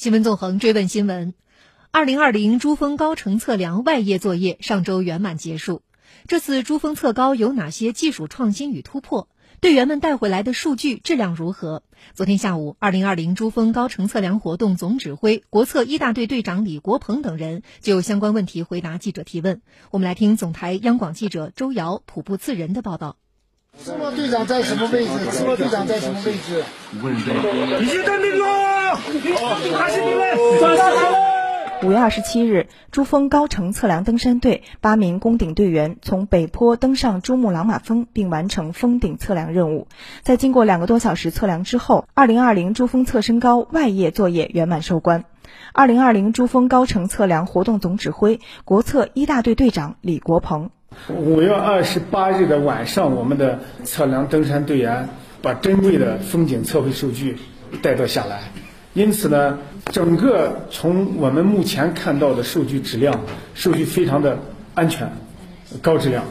新闻纵横追问新闻：二零二零珠峰高程测量外业作业上周圆满结束。这次珠峰测高有哪些技术创新与突破？队员们带回来的数据质量如何？昨天下午，二零二零珠峰高程测量活动总指挥、国测一大队队长李国鹏等人就相关问题回答记者提问。我们来听总台央广记者周瑶、普布次人的报道。赤墨队长在什么位置？赤墨队长在什么位置？已经登顶了，开始比赛，五月二十七日，珠峰高程测量登山队八名攻顶队员从北坡登上珠穆朗玛峰，并完成峰顶测量任务。在经过两个多小时测量之后，二零二零珠峰测身高外业作业圆满收官。二零二零珠峰高程测量活动总指挥、国测一大队队长李国鹏。五月二十八日的晚上，我们的测量登山队员把珍贵的风景测绘数据带到下来，因此呢，整个从我们目前看到的数据质量，数据非常的安全、高质量。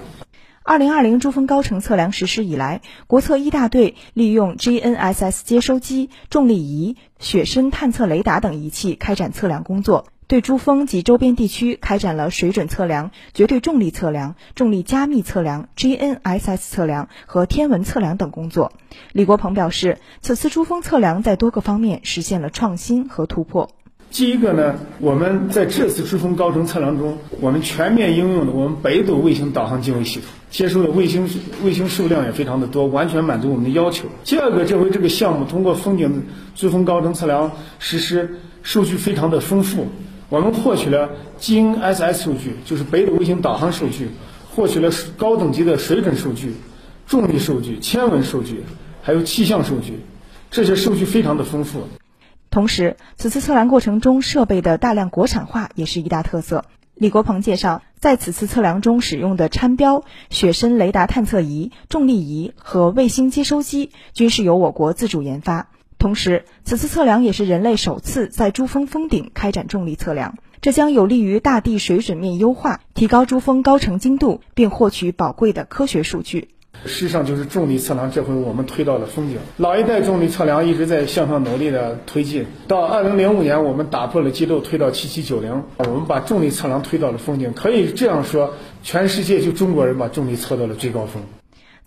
二零二零珠峰高程测量实施以来，国测一大队利用 GNSS 接收机、重力仪、雪深探测雷达等仪器开展测量工作。对珠峰及周边地区开展了水准测量、绝对重力测量、重力加密测量、GNSS 测量和天文测量等工作。李国鹏表示，此次珠峰测量在多个方面实现了创新和突破。第一个呢，我们在这次珠峰高程测量中，我们全面应用了我们北斗卫星导航经纬系统，接收的卫星卫星数量也非常的多，完全满足我们的要求。第二个，这回这个项目通过峰顶珠峰高程测量实施，数据非常的丰富。我们获取了 GNSS 数据，就是北斗卫星导航数据，获取了高等级的水准数据、重力数据、天文数据，还有气象数据，这些数据非常的丰富。同时，此次测量过程中设备的大量国产化也是一大特色。李国鹏介绍，在此次测量中使用的参标、雪深雷达探测仪、重力仪和卫星接收机，均是由我国自主研发。同时，此次测量也是人类首次在珠峰峰顶开展重力测量，这将有利于大地水准面优化，提高珠峰高程精度，并获取宝贵的科学数据。事实上，就是重力测量，这回我们推到了峰顶。老一代重力测量一直在向上努力的推进，到二零零五年，我们打破了记录，推到七七九零，我们把重力测量推到了峰顶。可以这样说，全世界就中国人把重力测到了最高峰。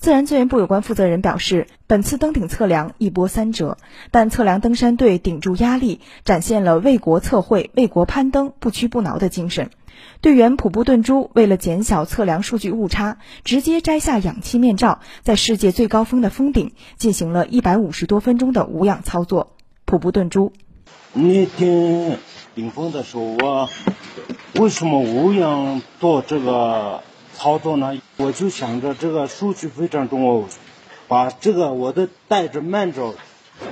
自然资源部有关负责人表示，本次登顶测量一波三折，但测量登山队顶住压力，展现了为国测绘、为国攀登不屈不挠的精神。队员普布顿珠为了减小测量数据误差，直接摘下氧气面罩，在世界最高峰的峰顶进行了一百五十多分钟的无氧操作。普布顿珠，那天顶峰的时候，我为什么无氧做这个？操作呢，我就想着这个数据非常重要，把这个我的带着面罩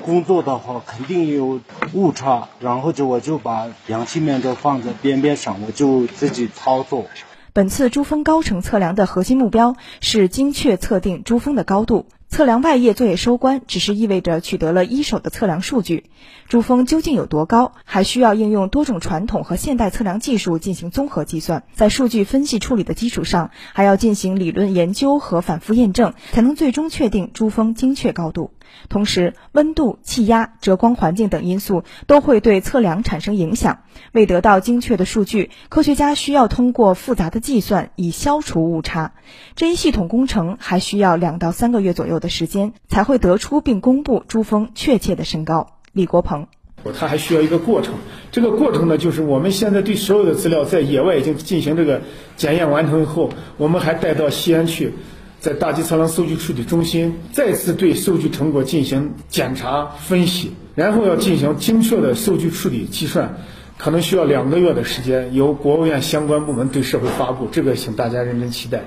工作的话，肯定有误差，然后就我就把氧气面罩放在边边上，我就自己操作。本次珠峰高程测量的核心目标是精确测定珠峰的高度。测量外业作业收官，只是意味着取得了一手的测量数据。珠峰究竟有多高，还需要应用多种传统和现代测量技术进行综合计算。在数据分析处理的基础上，还要进行理论研究和反复验证，才能最终确定珠峰精确高度。同时，温度、气压、折光环境等因素都会对测量产生影响。为得到精确的数据，科学家需要通过复杂的计算以消除误差。这一系统工程还需要两到三个月左右的时间，才会得出并公布珠峰确切的身高。李国鹏，它还需要一个过程。这个过程呢，就是我们现在对所有的资料在野外已经进行这个检验完成以后，我们还带到西安去。在大气测量数据处理中心再次对数据成果进行检查分析，然后要进行精确的数据处理计算，可能需要两个月的时间，由国务院相关部门对社会发布。这个，请大家认真期待。